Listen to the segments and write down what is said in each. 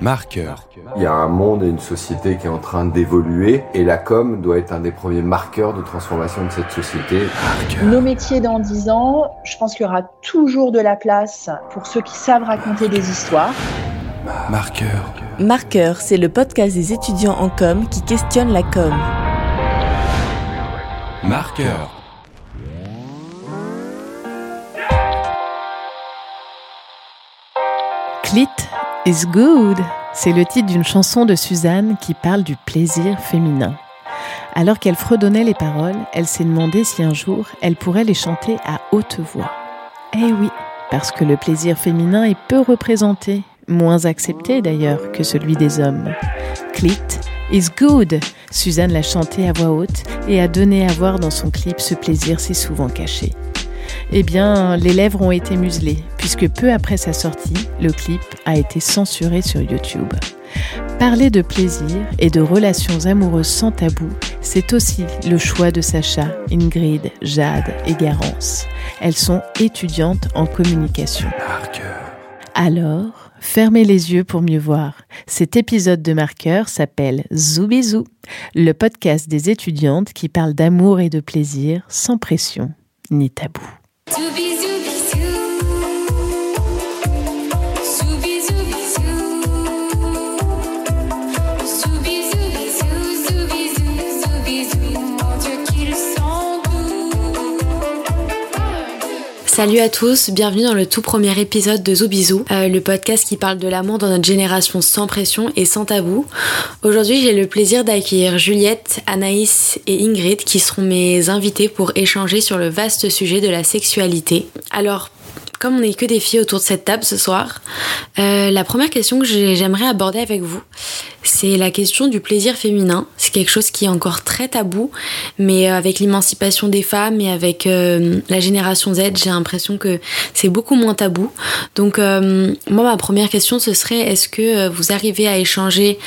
Marqueur. Il y a un monde et une société qui est en train d'évoluer et la com doit être un des premiers marqueurs de transformation de cette société. Nos métiers dans 10 ans, je pense qu'il y aura toujours de la place pour ceux qui savent raconter des histoires. Marqueur. Marqueur, c'est le podcast des étudiants en com qui questionne la com. Marqueur. Clit is good. C'est le titre d'une chanson de Suzanne qui parle du plaisir féminin. Alors qu'elle fredonnait les paroles, elle s'est demandé si un jour elle pourrait les chanter à haute voix. Eh oui, parce que le plaisir féminin est peu représenté, moins accepté d'ailleurs que celui des hommes. Clit is good. Suzanne l'a chanté à voix haute et a donné à voir dans son clip ce plaisir si souvent caché. Eh bien, les lèvres ont été muselées, puisque peu après sa sortie, le clip a été censuré sur YouTube. Parler de plaisir et de relations amoureuses sans tabou, c'est aussi le choix de Sacha, Ingrid, Jade et Garance. Elles sont étudiantes en communication. Alors, fermez les yeux pour mieux voir. Cet épisode de Marqueur s'appelle Zoubizou, le podcast des étudiantes qui parlent d'amour et de plaisir sans pression ni tabou. to be Salut à tous, bienvenue dans le tout premier épisode de Zoubizou, euh, le podcast qui parle de l'amour dans notre génération sans pression et sans tabou. Aujourd'hui, j'ai le plaisir d'accueillir Juliette, Anaïs et Ingrid qui seront mes invités pour échanger sur le vaste sujet de la sexualité. Alors, comme on n'est que des filles autour de cette table ce soir, euh, la première question que j'ai- j'aimerais aborder avec vous, c'est la question du plaisir féminin. C'est quelque chose qui est encore très tabou, mais euh, avec l'émancipation des femmes et avec euh, la génération Z, j'ai l'impression que c'est beaucoup moins tabou. Donc moi, ma première question, ce serait est-ce que vous arrivez à échanger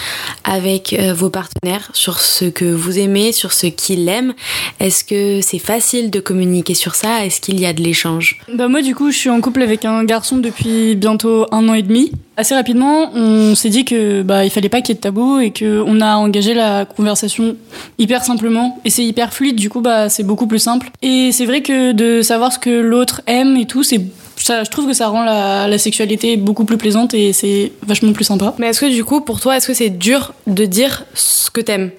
avec vos partenaires sur ce que vous aimez, sur ce qu'ils aiment? Est-ce que c'est facile de communiquer sur ça? Est-ce qu'il y a de l'échange? Bah moi du coup je suis couple avec un garçon depuis bientôt un an et demi. Assez rapidement on s'est dit que bah il fallait pas qu'il y ait de tabou et que on a engagé la conversation hyper simplement et c'est hyper fluide du coup bah c'est beaucoup plus simple. Et c'est vrai que de savoir ce que l'autre aime et tout c'est ça, je trouve que ça rend la, la sexualité beaucoup plus plaisante et c'est vachement plus sympa. Mais est-ce que du coup, pour toi, est-ce que c'est dur de dire ce que t'aimes?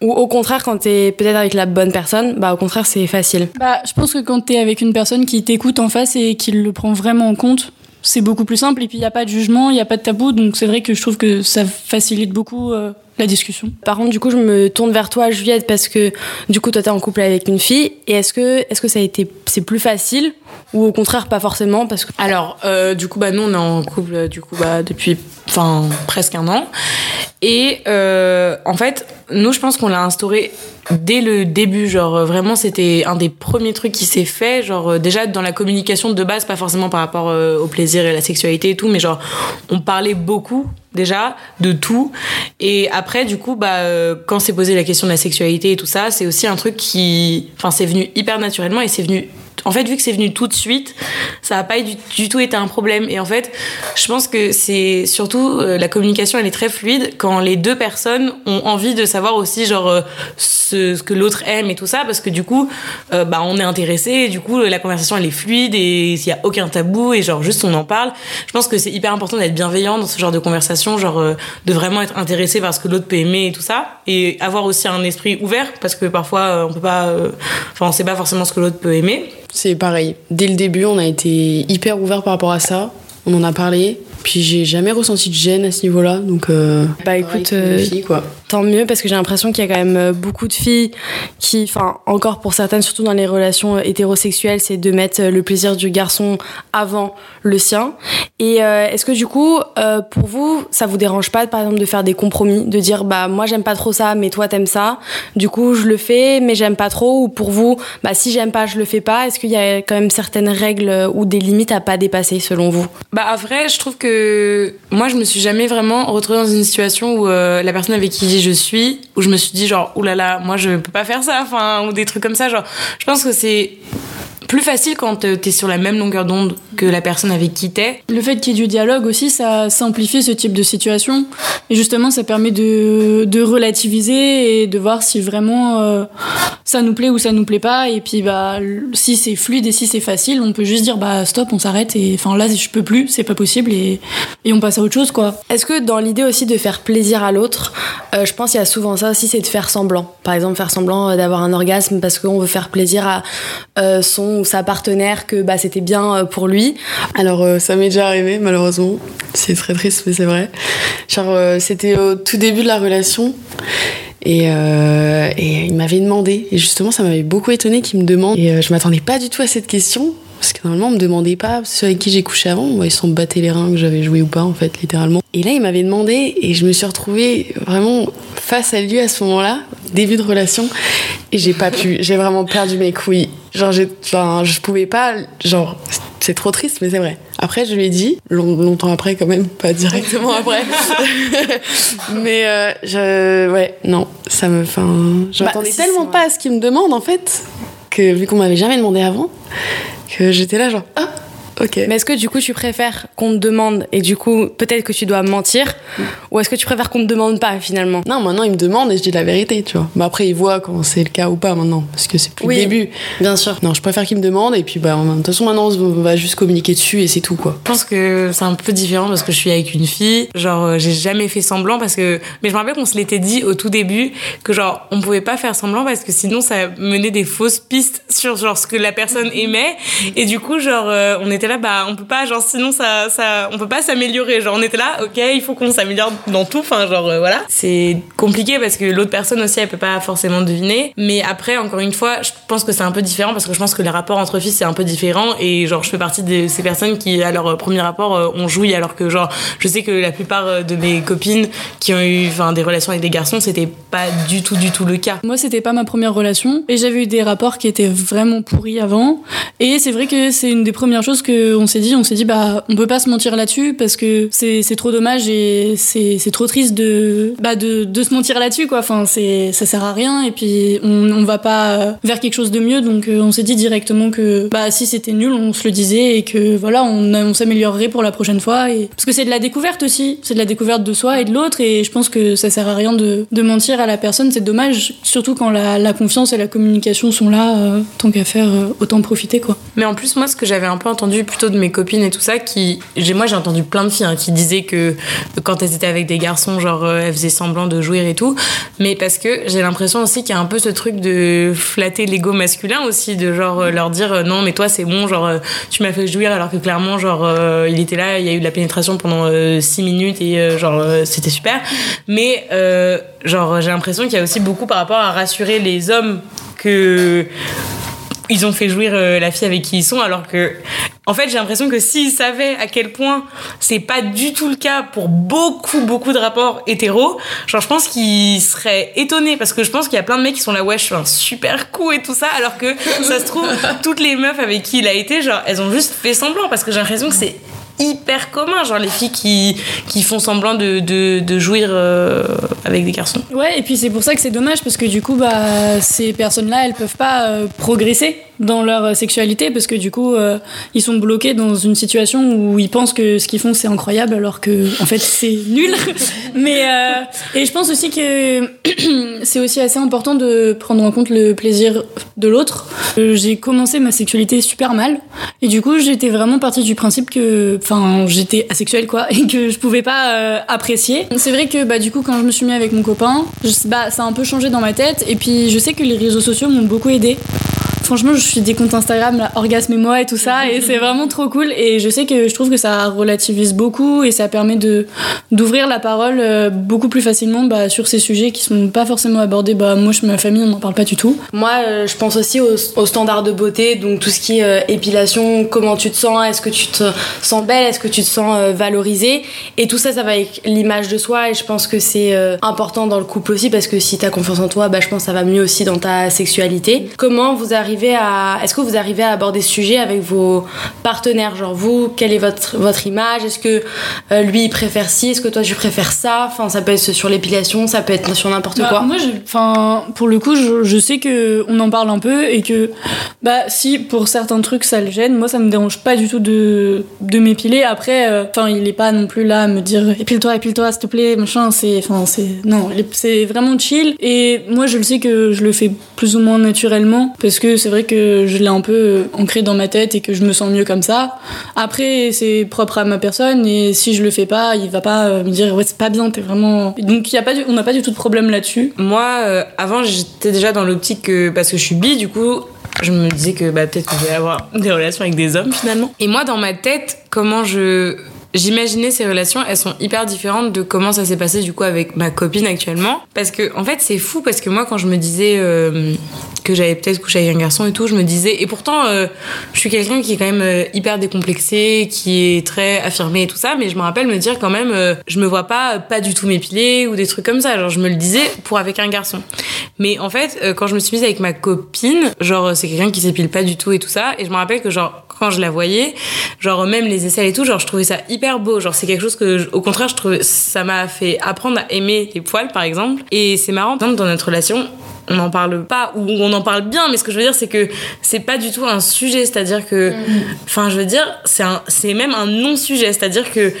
Ou au contraire, quand t'es peut-être avec la bonne personne, bah au contraire, c'est facile. Bah, je pense que quand t'es avec une personne qui t'écoute en face et qui le prend vraiment en compte, c'est beaucoup plus simple. Et puis, il n'y a pas de jugement, il n'y a pas de tabou. Donc, c'est vrai que je trouve que ça facilite beaucoup euh, la discussion. Par contre, du coup, je me tourne vers toi, Juliette, parce que du coup, toi, t'es en couple avec une fille. Et est-ce que, est-ce que ça a été, c'est plus facile ou au contraire pas forcément parce que Alors, euh, du coup, bah, nous, on est en couple euh, du coup, bah, depuis enfin, presque un an. Et euh, en fait, nous, je pense qu'on l'a instauré dès le début. Genre, vraiment, c'était un des premiers trucs qui s'est fait. Genre, déjà dans la communication de base, pas forcément par rapport au plaisir et la sexualité et tout, mais genre, on parlait beaucoup déjà de tout. Et après, du coup, bah, quand s'est posé la question de la sexualité et tout ça, c'est aussi un truc qui. Enfin, c'est venu hyper naturellement et c'est venu en fait, vu que c'est venu tout de suite, ça n'a pas du, du tout été un problème. Et en fait, je pense que c'est surtout euh, la communication, elle est très fluide quand les deux personnes ont envie de savoir aussi genre euh, ce, que l'autre aime et tout ça, parce que du coup, euh, bah on est intéressé. Et du coup, la conversation elle est fluide et s'il y a aucun tabou et genre juste on en parle. Je pense que c'est hyper important d'être bienveillant dans ce genre de conversation, genre de vraiment être intéressé par ce que l'autre peut aimer et tout ça, et avoir aussi un esprit ouvert, parce que parfois on peut pas, enfin on sait pas forcément ce que l'autre peut aimer. C'est pareil. Dès le début, on a été hyper ouvert par rapport à ça. On en a parlé. Puis j'ai jamais ressenti de gêne à ce niveau-là. Donc, euh, bah écoute, euh, filles, quoi. Tant mieux parce que j'ai l'impression qu'il y a quand même euh, beaucoup de filles qui, enfin encore pour certaines, surtout dans les relations euh, hétérosexuelles, c'est de mettre euh, le plaisir du garçon avant le sien. Et est-ce que du coup, pour vous, ça vous dérange pas, par exemple, de faire des compromis, de dire bah moi j'aime pas trop ça, mais toi t'aimes ça, du coup je le fais, mais j'aime pas trop, ou pour vous, bah si j'aime pas, je le fais pas. Est-ce qu'il y a quand même certaines règles ou des limites à pas dépasser selon vous? Bah à vrai, je trouve que moi je me suis jamais vraiment retrouvée dans une situation où la personne avec qui je suis, où je me suis dit genre oulala, moi je peux pas faire ça, enfin ou des trucs comme ça. Genre, je pense que c'est plus facile quand t'es sur la même longueur d'onde que la personne avec qui t'es. Le fait qu'il y ait du dialogue aussi, ça simplifie ce type de situation. Et justement, ça permet de, de relativiser et de voir si vraiment euh, ça nous plaît ou ça nous plaît pas. Et puis, bah, si c'est fluide et si c'est facile, on peut juste dire, bah, stop, on s'arrête. Et enfin, là, je peux plus, c'est pas possible. Et, et on passe à autre chose, quoi. Est-ce que dans l'idée aussi de faire plaisir à l'autre, euh, je pense qu'il y a souvent ça aussi, c'est de faire semblant. Par exemple, faire semblant euh, d'avoir un orgasme parce qu'on veut faire plaisir à euh, son ou sa partenaire que bah, c'était bien euh, pour lui. Alors, euh, ça m'est déjà arrivé, malheureusement. C'est très triste, mais c'est vrai. Genre, euh, c'était au tout début de la relation. Et, il m'avait demandé. Et justement, ça m'avait beaucoup étonné qu'il me demande. Et je m'attendais pas du tout à cette question. Parce que normalement, on me demandait pas ceux avec qui j'ai couché avant. Moi, ils s'en battaient les reins que j'avais joué ou pas, en fait, littéralement. Et là, il m'avait demandé. Et je me suis retrouvée vraiment face à lui à ce moment-là, début de relation. Et j'ai pas pu. J'ai vraiment perdu mes couilles. Genre, j'ai, enfin, je pouvais pas. Genre, c'est trop triste, mais c'est vrai. Après, je lui ai dit, long- longtemps après quand même, pas directement après. mais euh, je, ouais, non, ça me, enfin, je Bah, m'attendais si, tellement pas à ce qu'il me demande en fait, que vu qu'on m'avait jamais demandé avant, que j'étais là genre, ah, ok. Mais est-ce que du coup tu préfères qu'on te demande et du coup peut-être que tu dois mentir ou est-ce que tu préfères qu'on te demande pas finalement? Non, maintenant il me demande et je dis la vérité, tu vois. Mais après, il voit quand c'est le cas ou pas maintenant, parce que c'est plus Oui. le début. Bien sûr. Non, je préfère qu'il me demande et puis bah, de toute façon maintenant on va juste communiquer dessus et c'est tout quoi. Je pense que c'est un peu différent parce que je suis avec une fille. Genre, euh, j'ai jamais fait semblant parce que. Mais je me rappelle qu'on se l'était dit au tout début que, genre, on pouvait pas faire semblant parce que sinon ça menait des fausses pistes sur, genre, ce que la personne aimait. Et du coup, genre, euh, on était là, bah, on peut pas, genre, sinon ça, ça, on peut pas s'améliorer. Genre, on était là, ok, il faut qu'on s'améliore dans tout. Enfin, genre, euh, voilà. C'est compliqué parce que l'autre personne aussi, elle peut pas forcément deviner. Mais après, encore une fois, je pense que c'est un peu différent parce que je pense que les rapports entre filles, c'est un peu différent. Et genre, je fais partie de ces personnes qui, à leur euh, premier rapport, euh, ont joui alors que, genre, je sais que la plupart de mes copines qui ont eu, des relations avec des garçons, c'était pas du tout, du tout le cas. Moi, c'était pas ma première relation et j'avais eu des rapports qui étaient vraiment pourris avant. Et c'est vrai que c'est une des premières choses que on s'est dit. On s'est dit, bah, on peut pas se mentir là-dessus parce que c'est trop dommage et c'est trop triste de bah de, de se mentir là-dessus quoi. Enfin, ça sert à rien et puis on on va pas vers quelque chose de mieux. Donc euh, on s'est dit directement que bah si c'était nul, on se le disait et que voilà, on, on s'améliorerait pour la prochaine fois. Et parce que c'est de la découverte aussi, c'est de la découverte de soi et de l'autre et je pense que ça sert à rien de, de mentir à la personne. C'est dommage, surtout quand la, la confiance et la communication sont là. euh, tant qu'à faire, euh, autant profiter quoi. Mais en plus, moi, ce que j'avais un peu entendu plutôt de mes copines et tout ça, qui, moi, j'ai entendu plein de filles hein, qui disaient que quand elles étaient avec des garçons, genre, euh, elles faisaient semblant de jouir et tout. Mais parce que j'ai l'impression aussi qu'il y a un peu ce truc de flatter l'ego masculin aussi, de genre euh, leur dire euh, non, mais toi, c'est bon, genre, tu m'as fait jouir alors que clairement, genre, il était là, il y a eu de la pénétration pendant 6 minutes et genre, c'était super. Mais, genre, j'ai l'impression qu'il y a aussi beaucoup par rapport à rassurer les hommes que ils ont fait jouir euh, la fille avec qui ils sont alors que en fait j'ai l'impression que s'ils savaient à quel point c'est pas du tout le cas pour beaucoup beaucoup de rapports hétéros genre je pense qu'ils seraient étonnés parce que je pense qu'il y a plein de mecs qui sont là ouais je suis un super coup et tout ça alors que ça se trouve toutes les meufs avec qui il a été genre elles ont juste fait semblant parce que j'ai l'impression que c'est hyper commun genre les filles qui qui font semblant de, de, de jouir euh, avec des garçons. Ouais, et puis c'est pour ça que c'est dommage parce que du coup, bah, ces personnes-là, elles peuvent pas euh, progresser dans leur euh, sexualité parce que du coup, euh, ils sont bloqués dans une situation où ils pensent que ce qu'ils font c'est incroyable alors que en fait c'est nul. Mais euh, et je pense aussi que c'est aussi assez important de prendre en compte le plaisir de l'autre. Euh, J'ai commencé ma sexualité super mal et du coup, j'étais vraiment partie du principe que, enfin, j'étais asexuelle quoi et que je pouvais pas apprécier. C'est vrai que bah du coup, quand je me suis mis avec mon copain, bah ça a un peu changé dans ma tête et puis je sais que les réseaux sociaux m'ont beaucoup aidé. Franchement, je suis des comptes Instagram, là, Orgasme et moi et tout ça, et c'est vraiment trop cool. Et je sais que je trouve que ça relativise beaucoup et ça permet de d'ouvrir la parole euh, beaucoup plus facilement bah, sur ces sujets qui sont pas forcément abordés. Bah moi, je ma famille, on n'en parle pas du tout. Moi, euh, je pense aussi aux, aux standards de beauté, donc tout ce qui est euh, épilation, comment tu te sens, est-ce que tu te sens belle, est-ce que tu te sens euh, valorisée, et tout ça, ça va avec l'image de soi, et je pense que c'est euh, important dans le couple aussi, parce que si t'as confiance en toi, bah, je pense que ça va mieux aussi dans ta sexualité. Comment vous arrivez arrivez à, est-ce que vous arrivez à aborder ce sujet avec vos partenaires, genre vous, quelle est votre votre image, est-ce que euh, lui il préfère ci, est-ce que toi tu préfères ça, enfin ça peut être sur l'épilation, ça peut être sur n'importe Bah, quoi. Moi, enfin, pour le coup, je, je sais que on en parle un peu et que, bah, si pour certains trucs ça le gêne, moi ça me dérange pas du tout de, de m'épiler. Après, euh, enfin, il est pas non plus là à me dire épile-toi, épile-toi, s'il te plaît, machin. C'est, enfin, c'est, non, c'est vraiment chill. Et moi, je le sais que je le fais plus ou moins naturellement parce que c'est vrai que je l'ai un peu ancré dans ma tête et que je me sens mieux comme ça. Après, c'est propre à ma personne et si je le fais pas, il va pas euh, me dire ouais c'est pas bien, t'es vraiment. Donc y a pas, du- on n'a pas du tout de problème là-dessus. Moi, euh, avant, j'étais déjà dans l'optique que, parce que je suis bi, du coup, je me disais que bah, peut-être que je vais avoir des relations avec des hommes finalement. Et moi, dans ma tête, comment je. J'imaginais ces relations, elles sont hyper différentes de comment ça s'est passé du coup avec ma copine actuellement. Parce que, en fait, c'est fou parce que moi, quand je me disais euh, que j'avais peut-être couché avec un garçon et tout, je me disais. Et pourtant, euh, je suis quelqu'un qui est quand même euh, hyper décomplexé, qui est très affirmé et tout ça, mais je me rappelle me dire quand même, je me vois pas pas du tout m'épiler ou des trucs comme ça. Genre, je me le disais pour avec un garçon. Mais en fait, quand je me suis mise avec ma copine, genre, c'est quelqu'un qui s'épile pas du tout et tout ça, et je me rappelle que genre, quand je la voyais, genre, même les aisselles et tout, genre, je trouvais ça hyper beau. Genre, c'est quelque chose que, au contraire, je ça m'a fait apprendre à aimer les poils, par exemple. Et c'est marrant, dans notre relation, on n'en parle pas ou on en parle bien mais ce que je veux dire c'est que c'est pas du tout un sujet c'est-à-dire que enfin je veux dire c'est un c'est même un non sujet c'est-à-dire que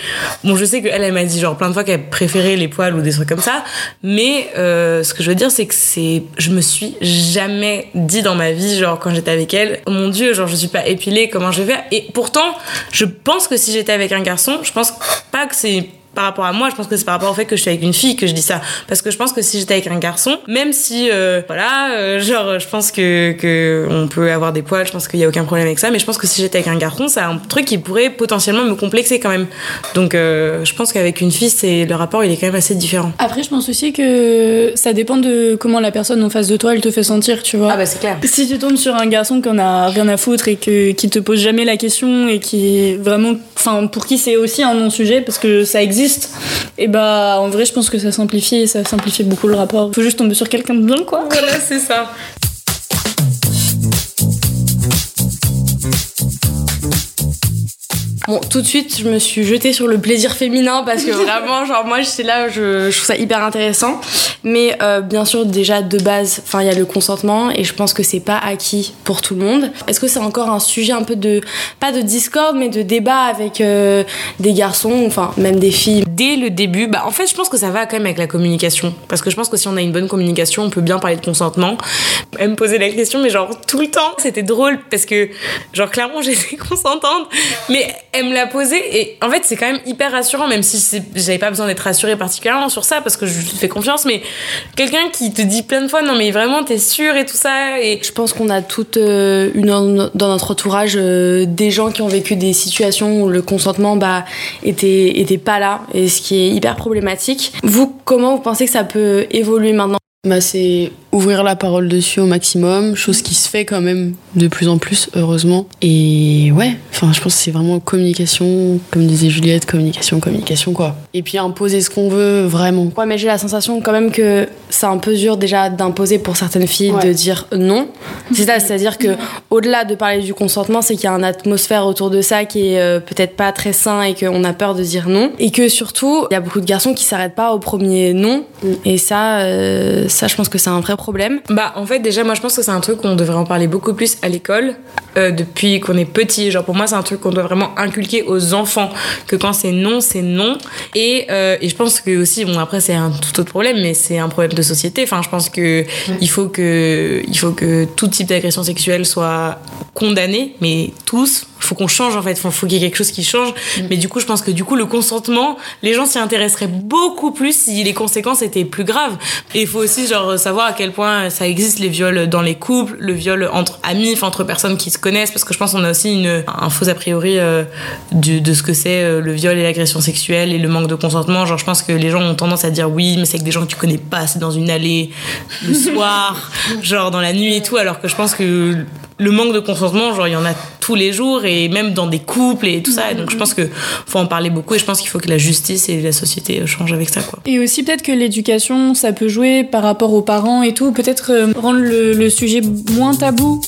bon je sais qu'elle elle m'a dit genre plein de fois qu'elle préférait les poils ou des trucs comme ça mais euh, ce que je veux dire c'est que c'est je me suis jamais dit dans ma vie genre quand j'étais avec elle oh mon dieu genre je suis pas épilée comment je vais faire? Et pourtant je pense que si j'étais avec un garçon je pense pas que c'est par rapport à moi, je pense que c'est par rapport au fait que je suis avec une fille que je dis ça. Parce que je pense que si j'étais avec un garçon, même si, euh, voilà, euh, genre, je pense que, que on peut avoir des poils, je pense qu'il y a aucun problème avec ça, mais je pense que si j'étais avec un garçon, c'est un truc qui pourrait potentiellement me complexer quand même. Donc, euh, je pense qu'avec une fille, c'est le rapport, il est quand même assez différent. Après, je pense aussi que ça dépend de comment la personne en face de toi elle te fait sentir, tu vois. Ah bah c'est clair. Si tu tombes sur un garçon qui en a rien à foutre et que, qui te pose jamais la question et qui est vraiment. Enfin, pour qui c'est aussi un non-sujet parce que ça existe, et bah en vrai, je pense que ça simplifie et ça simplifie beaucoup le rapport. Faut juste tomber sur quelqu'un de bien, quoi. Voilà, c'est ça. Bon, tout de suite, je me suis jetée sur le plaisir féminin parce que vraiment, genre, moi, j'étais là, je, je trouve ça hyper intéressant. Mais euh, bien sûr, déjà, de base, enfin, il y a le consentement et je pense que c'est pas acquis pour tout le monde. Est-ce que c'est encore un sujet un peu de, pas de discorde, mais de débat avec euh, des garçons, enfin, même des filles? Dès le début, bah en fait, je pense que ça va quand même avec la communication. Parce que je pense que si on a une bonne communication, on peut bien parler de consentement. Elle me posait la question, mais genre tout le temps. C'était drôle parce que, genre, clairement, j'étais consentante, mais elle me l'a posé et en fait, c'est quand même hyper rassurant, même si j'avais pas besoin d'être rassurée particulièrement sur ça parce que je lui fais confiance, mais quelqu'un qui te dit plein de fois, non, mais vraiment, t'es sûre et tout ça. Et Je pense qu'on a toutes euh, une, dans notre entourage euh, des gens qui ont vécu des situations où le consentement bah, était, était pas là, et ce qui est hyper problématique. Vous, comment vous pensez que ça peut évoluer maintenant? Bah, c'est ouvrir la parole dessus au maximum, chose qui se fait quand même de plus en plus, heureusement. Et ouais, enfin, je pense que c'est vraiment communication, comme disait Juliette, communication, communication, quoi. Et puis imposer ce qu'on veut, vraiment. Ouais, mais j'ai la sensation quand même que c'est un peu dur déjà d'imposer pour certaines filles Ouais. de dire non. C'est ça, c'est-à-dire que au-delà de parler du consentement, c'est qu'il y a une atmosphère autour de ça qui est euh, peut-être pas très sain et qu'on a peur de dire non. Et que surtout, il y a beaucoup de garçons qui s'arrêtent pas au premier non. Et ça, euh, ça, je pense que c'est un vrai problème. Bah, en fait, déjà, moi, je pense que c'est un truc qu'on devrait en parler beaucoup plus à l'école euh, depuis qu'on est petit. Genre, pour moi, c'est un truc qu'on doit vraiment inculquer aux enfants que quand c'est non, c'est non. Et, euh, et je pense que aussi, bon, après, c'est un tout autre problème, mais c'est un problème de société. Enfin, je pense que il faut que il faut que tout type d'agression sexuelle soit condamné, mais tous. Faut qu'on change en fait. Faut, faut qu'il y ait quelque chose qui change. Mais du coup, je pense que du coup, le consentement, les gens s'y intéresseraient beaucoup plus si les conséquences étaient plus graves. Et il faut aussi genre savoir à quel point ça existe les viols dans les couples, le viol entre amis, enfin, entre personnes qui se connaissent, parce que je pense qu'on a aussi une, un faux a priori euh, du- de ce que c'est euh, le viol et l'agression sexuelle et le manque de consentement. Genre, je pense que les gens ont tendance à dire oui, mais c'est avec des gens que tu connais pas, c'est dans une allée le soir, genre dans la nuit et tout, alors que je pense que le manque de consentement, genre il y en a tous les jours et même dans des couples et tout ça. Et donc je pense que faut en parler beaucoup et je pense qu'il faut que la justice et la société changent avec ça quoi. Et aussi peut-être que l'éducation, ça peut jouer par rapport aux parents et tout, peut-être euh, rendre le, le sujet moins tabou.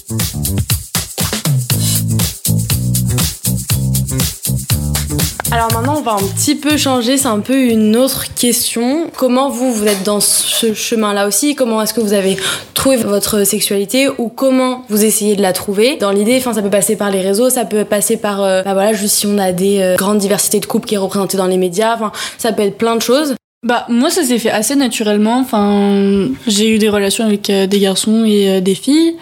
Alors maintenant, on va un petit peu changer, c'est un peu une autre question. Comment vous, vous êtes dans ce chemin-là aussi? Comment est-ce que vous avez trouvé votre sexualité ou comment vous essayez de la trouver? Dans l'idée, enfin, ça peut passer par les réseaux, ça peut passer par, euh, bah voilà, juste si on a des euh, grandes diversités de couples qui est représentée dans les médias, enfin, ça peut être plein de choses. Bah moi ça s'est fait assez naturellement. Enfin j'ai eu des relations avec euh, des garçons et euh, des filles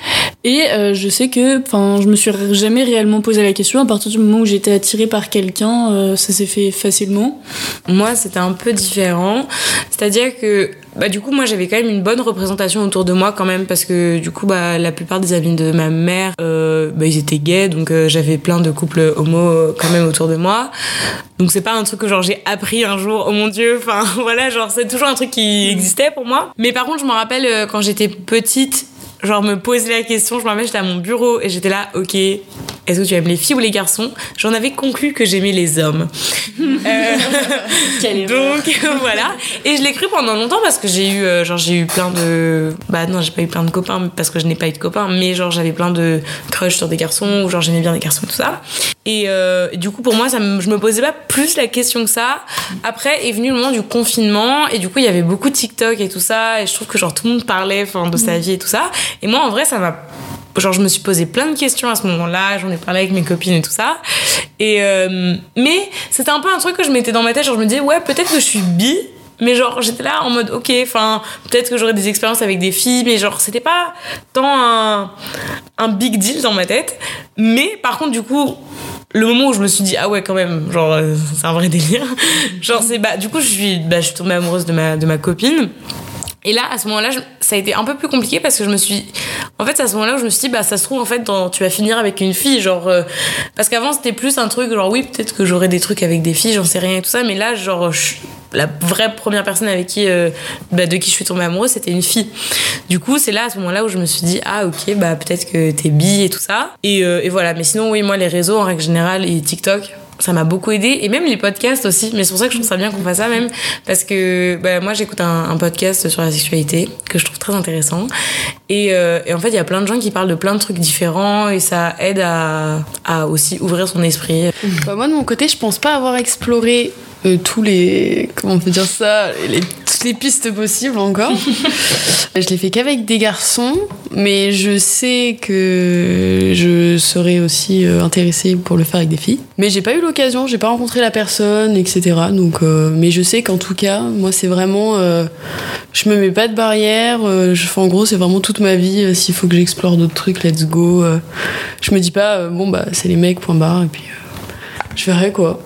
et euh, je sais que enfin je me suis jamais réellement posé la question à partir du moment où j'étais attirée par quelqu'un euh, ça s'est fait facilement. Moi, c'était un peu différent. C'est-à-dire que, bah, du coup, moi, j'avais quand même une bonne représentation autour de moi, quand même, parce que, du coup, bah, la plupart des amis de ma mère, euh, bah, ils étaient gays, donc j'avais plein de couples homo quand même autour de moi. Donc, c'est pas un truc que, genre, j'ai appris un jour, oh mon dieu, enfin, voilà, genre, c'est toujours un truc qui existait pour moi. Mais par contre, je me rappelle, quand j'étais petite, genre, me poser la question, je me rappelle, j'étais à mon bureau et j'étais là, ok, est-ce que tu aimes les filles ou les garçons? J'en avais conclu que j'aimais les hommes. Euh, donc voilà. Et je l'ai cru pendant longtemps parce que j'ai eu, euh, genre j'ai eu plein de, bah non j'ai pas eu plein de copains parce que je n'ai pas eu de copains, mais genre j'avais plein de crush sur des garçons ou genre j'aimais bien les garçons tout ça. Et, euh, du coup pour moi ça, me- je me posais pas plus la question que ça. Après est venu le moment du confinement et du coup il y avait beaucoup de TikTok et tout ça. Et je trouve que genre tout le monde parlait de sa vie et tout ça. Et moi en vrai ça m'a genre je me suis posé plein de questions à ce moment-là. J'en ai parlé avec mes copines et tout ça. Et euh, mais c'était un peu un truc que je mettais dans ma tête. Genre je me disais ouais peut-être que je suis bi mais genre j'étais là en mode ok enfin peut-être que j'aurais des expériences avec des filles mais genre c'était pas tant un, un big deal dans ma tête. Mais par contre du coup le moment où je me suis dit ah ouais quand même genre euh, c'est un vrai délire genre c'est bah du coup je suis bah, je suis tombée amoureuse de ma de ma copine et là, à ce moment-là, ça a été un peu plus compliqué parce que je me suis. En fait, à ce moment-là je me suis dit, bah, ça se trouve, en fait, dans- tu vas finir avec une fille. Genre. euh, Parce qu'avant, c'était plus un truc, genre, oui, peut-être que j'aurais des trucs avec des filles, j'en sais rien et tout ça. Mais là, genre, je- la vraie première personne avec qui. euh, bah, de qui je suis tombée amoureuse, c'était une fille. Du coup, c'est là, à ce moment-là, où je me suis dit, ah, ok, bah, peut-être que t'es bi et tout ça. Et, euh, et voilà. Mais sinon, oui, moi, les réseaux, en règle générale, et TikTok, ça m'a beaucoup aidé et même les podcasts aussi mais c'est pour ça que je trouve ça bien qu'on fasse ça même parce que bah, moi j'écoute un, podcast sur la sexualité que je trouve très intéressant et, euh, et en fait il y a plein de gens qui parlent de plein de trucs différents et ça aide à, à aussi ouvrir son esprit Bah, moi de mon côté, je pense pas avoir exploré euh, tous les comment on peut dire ça, les, toutes les pistes possibles encore. je l'ai fait qu'avec des garçons, mais je sais que je serais aussi euh, intéressée pour le faire avec des filles. Mais j'ai pas eu l'occasion, j'ai pas rencontré la personne, etc. Donc, euh, mais je sais qu'en tout cas, moi c'est vraiment, euh, je me mets pas de barrière. euh, je, en gros, c'est vraiment toute ma vie. euh, S'il faut que j'explore d'autres trucs, let's go. euh. je me dis pas, euh, bon bah c'est les mecs, point barre, et puis euh, je verrai quoi.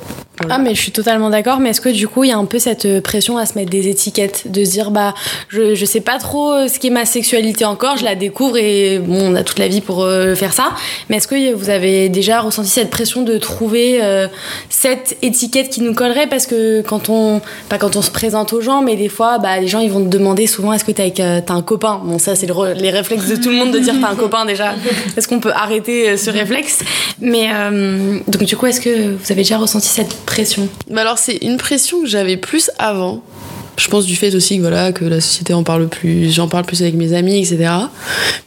Ah mais je suis totalement d'accord, mais est-ce que du coup il y a un peu cette euh, pression à se mettre des étiquettes, de se dire bah je, je sais pas trop euh, ce qui est ma sexualité encore, je la découvre et bon on a toute la vie pour euh, faire ça, mais est-ce que vous avez déjà ressenti cette pression de trouver cette étiquette qui nous collerait? Parce que quand on pas quand on se présente aux gens, mais des fois bah les gens ils vont te demander souvent est-ce que t'as euh, t'as un copain, bon ça c'est les réflexes de tout le monde de dire t'as un copain déjà, est-ce qu'on peut arrêter ce réflexe, mais donc du coup est-ce que vous avez déjà ressenti cette pression Bah alors c'est une pression que j'avais plus avant. Je pense du fait aussi que voilà que la société en parle plus, j'en parle plus avec mes amis, etc.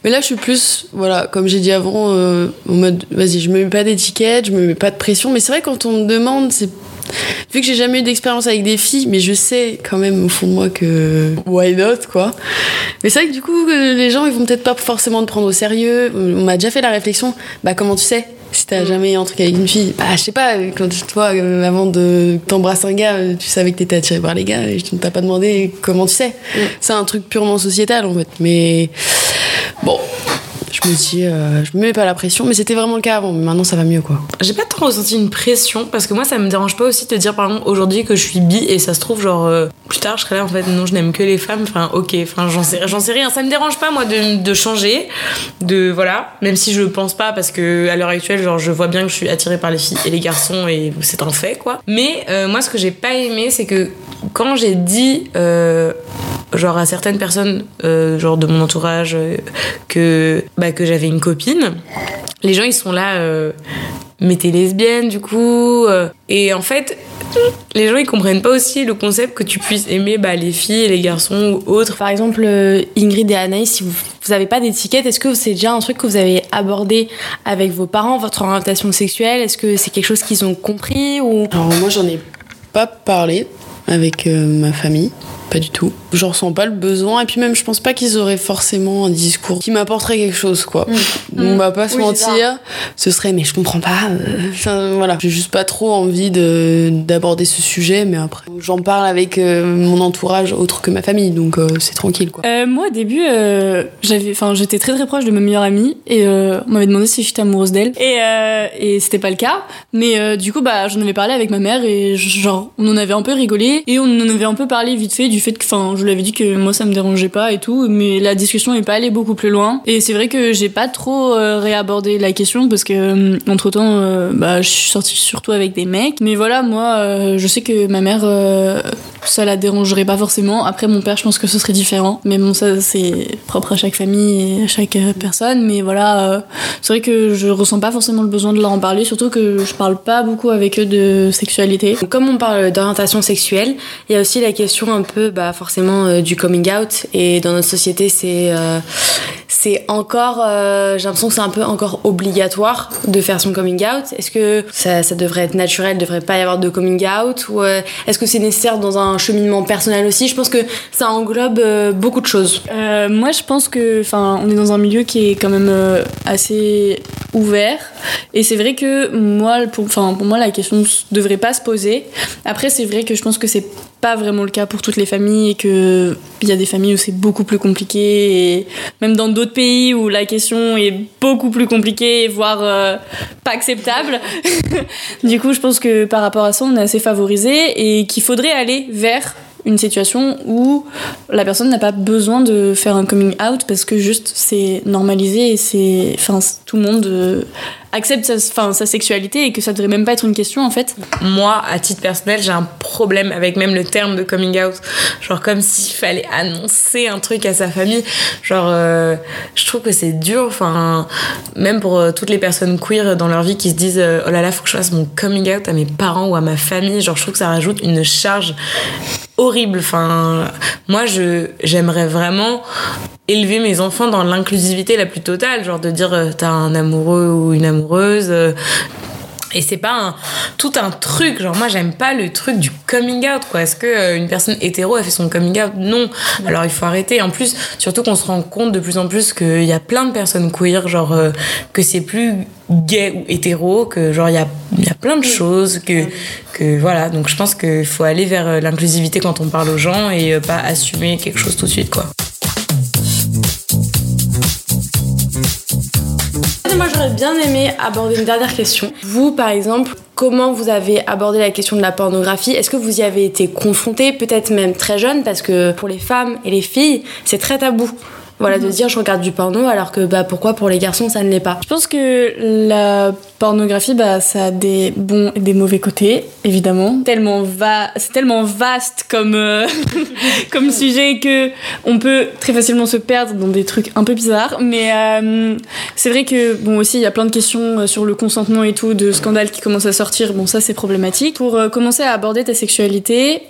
Mais là je suis plus voilà comme j'ai dit avant euh, en mode vas-y je me mets pas d'étiquette, je me mets pas de pression. Mais c'est vrai quand on me demande c'est vu que j'ai jamais eu d'expérience avec des filles, mais je sais quand même au fond de moi que why not quoi. Mais c'est vrai que du coup les gens ils vont peut-être pas forcément te prendre au sérieux. On m'a déjà fait la réflexion, bah comment tu sais? Si t'as jamais eu un truc avec une fille, bah je sais pas, quand toi euh, avant de t'embrasser un gars, euh, tu savais que t'étais attiré par les gars et ne t'ai pas demandé comment tu sais. C'est un truc purement sociétal en fait. Mais bon, je me dis, euh, je me mets pas la pression, mais c'était vraiment le cas avant. Mais maintenant ça va mieux quoi. J'ai pas tant ressenti une pression parce que moi ça me dérange pas aussi de dire par exemple aujourd'hui que je suis bi et ça se trouve genre euh, plus tard je serai là en fait non je n'aime que les femmes enfin ok enfin j'en sais rien ça me dérange pas moi de, changer de voilà même si je pense pas parce que à l'heure actuelle genre je vois bien que je suis attirée par les filles et les garçons et c'est un fait quoi mais euh, moi ce que j'ai pas aimé c'est que quand j'ai dit genre à certaines personnes, euh, genre de mon entourage, euh, que, bah, que j'avais une copine, les gens ils sont là, euh, mais t'es lesbienne du coup. et en fait, les gens ils comprennent pas aussi le concept que tu puisses aimer bah, les filles et les garçons ou autres. Par exemple, Ingrid et Anaïs, si vous vous avez pas d'étiquette, est-ce que c'est déjà un truc que vous avez abordé avec vos parents, votre orientation sexuelle? Est-ce que c'est quelque chose qu'ils ont compris ou? Alors moi j'en ai pas parlé avec euh, ma famille, pas du tout. Je ressens pas le besoin et puis même je pense pas qu'ils auraient forcément un discours qui m'apporterait quelque chose quoi. On va pas se Mm. Oui, mentir, ce serait mais je comprends pas. euh, enfin, voilà, j'ai juste pas trop envie de d'aborder ce sujet mais après j'en parle avec euh, mon entourage autre que ma famille donc euh, c'est tranquille quoi. Euh, moi, au début, j'avais, enfin, j'étais très très proche de ma meilleure amie et on m'avait demandé si j'étais amoureuse d'elle et et c'était pas le cas. Mais du coup, bah, j'en avais parlé avec ma mère et genre, on en avait un peu rigolé et on en avait un peu parlé vite fait du fait que, enfin, je lui avais dit que moi ça me dérangeait pas et tout, mais la discussion est pas allée beaucoup plus loin. Et c'est vrai que j'ai pas trop euh, réabordé la question parce que entre temps, bah, je suis sortie surtout avec des mecs. Mais voilà, moi, euh, je sais que ma mère, euh, ça la dérangerait pas forcément. Après, mon père, je pense que ce serait différent. Mais bon, ça, c'est propre à chaque famille et à chaque euh, personne. Mais voilà, euh, c'est vrai que je ressens pas forcément le besoin de leur en parler, surtout que je parle pas beaucoup avec eux de sexualité. Comme on parle d'orientation sexuelle, il y a aussi la question un peu bah, forcément euh, du coming out. Et dans notre société, c'est euh, c'est encore, euh, j'ai l'impression que c'est un peu encore obligatoire de faire son coming out. Est-ce que ça, devrait être naturel, devrait pas y avoir de coming out? Ou est-ce que c'est nécessaire dans un cheminement personnel aussi? Je pense que ça englobe beaucoup de choses. Moi, je pense que, enfin, on est dans un milieu qui est quand même assez ouvert, et c'est vrai que moi, pour, pour moi, la question devrait pas se poser. Après, c'est vrai que je pense que c'est pas vraiment le cas pour toutes les familles et que il y a des familles où c'est beaucoup plus compliqué et même dans d'autres pays où la question est beaucoup plus compliquée voire euh, pas acceptable. du coup, je pense que par rapport à ça, on est assez favorisé et qu'il faudrait aller vers une situation où la personne n'a pas besoin de faire un coming out parce que juste c'est normalisé et c'est enfin tout le monde euh, accepte sa, sa sexualité et que ça devrait même pas être une question en fait. Moi, à titre personnel, j'ai un problème avec même le terme de coming out. Genre comme s'il fallait annoncer un truc à sa famille. Genre, euh, je trouve que c'est dur. Enfin, même pour euh, toutes les personnes queer dans leur vie qui se disent oh là là, faut que je fasse mon coming out à mes parents ou à ma famille. Genre, je trouve que ça rajoute une charge horrible. Enfin, moi, je j'aimerais vraiment élever mes enfants dans l'inclusivité la plus totale, genre de dire euh, t'as un amoureux ou une amoureuse. Et c'est pas tout un truc, genre moi j'aime pas le truc du coming out quoi. Est-ce que euh, une personne hétéro a fait son coming out? Non. Alors il faut arrêter. En plus, surtout qu'on se rend compte de plus en plus qu'il y a plein de personnes queer, genre euh, que c'est plus gay ou hétéro, que genre il y a, y a plein de choses, que, que voilà. Donc je pense qu'il faut aller vers euh, l'inclusivité quand on parle aux gens et pas assumer quelque chose tout de suite quoi. Moi, j'aurais bien aimé aborder une dernière question. Vous, par exemple, comment vous avez abordé la question de la pornographie? Est-ce que vous y avez été confronté, peut-être même très jeune, parce que pour les femmes et les filles, c'est très tabou. Voilà, de dire je regarde du porno alors que bah pourquoi pour les garçons ça ne l'est pas. Je pense que la pornographie, bah, ça a des bons et des mauvais côtés, évidemment. Tellement va, c'est tellement vaste comme euh, sujet que on peut très facilement se perdre dans des trucs un peu bizarres. Mais euh, c'est vrai que bon aussi il y a plein de questions euh, sur le consentement et tout, de scandales qui commencent à sortir. Bon ça c'est problématique. Pour commencer à aborder ta sexualité,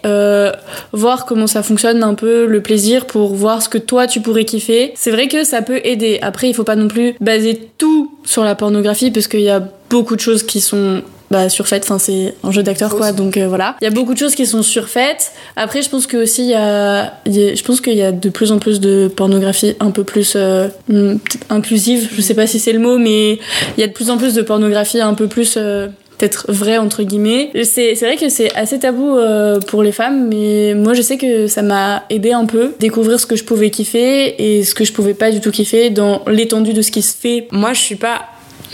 voir comment ça fonctionne un peu, le plaisir, pour voir ce que toi tu pourrais kiffer. C'est vrai que ça peut aider. Après il faut pas non plus baser tout sur la pornographie parce qu'il y a beaucoup de choses qui sont bah, surfaites, enfin c'est un jeu d'acteur quoi, donc euh, voilà. Il y a beaucoup de choses qui sont surfaites. Après, je pense que aussi il y a, je pense qu'il y a de plus en plus de pornographie un peu plus euh, hmm, inclusive. Je sais pas si c'est le mot, mais il y a de plus en plus de pornographie un peu plus euh, peut-être vraie entre guillemets. C'est vrai que c'est assez tabou euh, pour les femmes, mais moi je sais que ça m'a aidé un peu découvrir ce que je pouvais kiffer et ce que je pouvais pas du tout kiffer dans l'étendue de ce qui se fait. Moi, je suis pas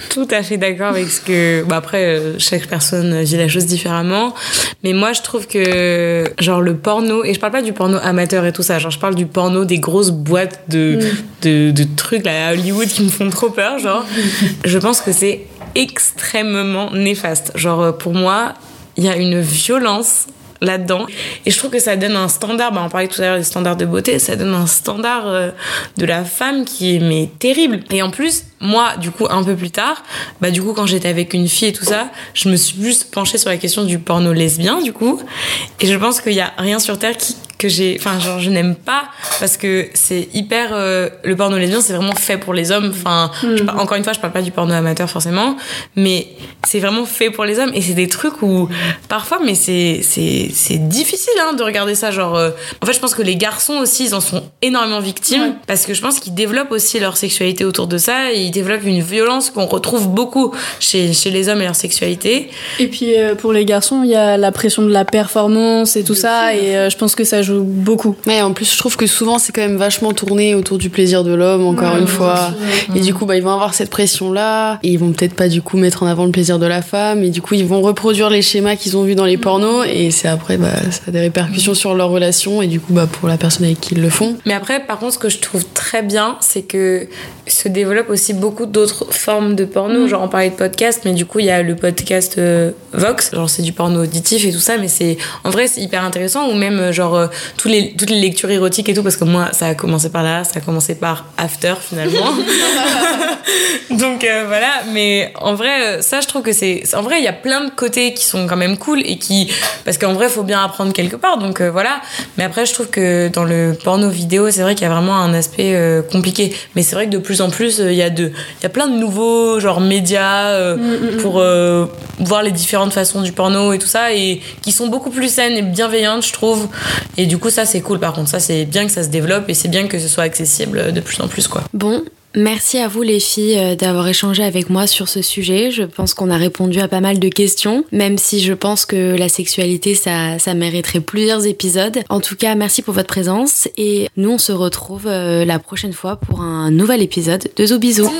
tout à fait d'accord avec ce que. Bah après, euh, chaque personne vit la chose différemment. Mais moi, je trouve que, genre, le porno, et je parle pas du porno amateur et tout ça, genre, je parle du porno des grosses boîtes de, de, de trucs là, à Hollywood qui me font trop peur, genre. je pense que c'est extrêmement néfaste. Genre, euh, pour moi, il y a une violence là-dedans. Et je trouve que ça donne un standard, bah on parlait tout à l'heure des standards de beauté, ça donne un standard euh, de la femme qui est mais terrible. Et en plus, moi, du coup, un peu plus tard, bah du coup, quand j'étais avec une fille et tout ça, je me suis plus penchée sur la question du porno lesbien, du coup. Et je pense qu'il y a rien sur Terre qui que j'ai enfin genre je n'aime pas parce que c'est hyper euh, le porno lesbien c'est vraiment fait pour les hommes. Enfin par- encore une fois je parle pas du porno amateur forcément mais c'est vraiment fait pour les hommes. Et c'est des trucs où parfois mais c'est c'est c'est difficile hein, de regarder ça genre euh, en fait je pense que les garçons aussi ils en sont énormément victimes parce que je pense qu'ils développent aussi leur sexualité autour de ça. Et développent une violence qu'on retrouve beaucoup chez chez les hommes et leur sexualité Et puis euh, pour les garçons, il y a la pression de la performance et tout ça, et euh, je pense que ça joue beaucoup. Ouais, en plus, je trouve que souvent, c'est quand même vachement tourné autour du plaisir de l'homme, encore Ouais, une fois. sûr. Et du coup, bah, ils vont avoir cette pression-là. Et ils vont peut-être pas, du coup, mettre en avant le plaisir de la femme. Et du coup, ils vont reproduire les schémas qu'ils ont vus dans les pornos. Et c'est après, bah, ça a des répercussions sur leur relation. Et du coup, bah, pour la personne avec qui ils le font. Mais après, par contre, ce que je trouve très bien, c'est que se développent aussi beaucoup d'autres formes de porno. Genre, on parlait de podcast, mais du coup, il y a le podcast euh, Vox. Genre, c'est du porno auditif et tout ça, mais c'est en vrai, c'est hyper intéressant. Ou même, euh, genre, euh, tous les, toutes les lectures érotiques et tout, parce que moi, ça a commencé par là, ça a commencé par After finalement. Donc euh, voilà, mais en vrai, ça, je trouve que c'est. En vrai, il y a plein de côtés qui sont quand même cool et qui. Parce qu'en vrai, il faut bien apprendre quelque part, donc voilà. Mais après, je trouve que dans le porno vidéo, c'est vrai qu'il y a vraiment un aspect compliqué. Mais c'est vrai que de plus en plus, il y, a de... il y a plein de nouveaux, genre, médias euh, pour euh, voir les différentes façons du porno et tout ça, et qui sont beaucoup plus saines et bienveillantes, je trouve. Et du coup, ça, c'est cool par contre. Ça, c'est bien que ça se développe et c'est bien que ce soit accessible de plus en plus, quoi. Bon, merci à vous les filles euh, d'avoir échangé avec moi sur ce sujet. Je pense qu'on a répondu à pas mal de questions, même si je pense que la sexualité, ça, ça mériterait plusieurs épisodes. En tout cas, merci pour votre présence et nous, on se retrouve euh, la prochaine fois pour un nouvel épisode de Zo Bisous.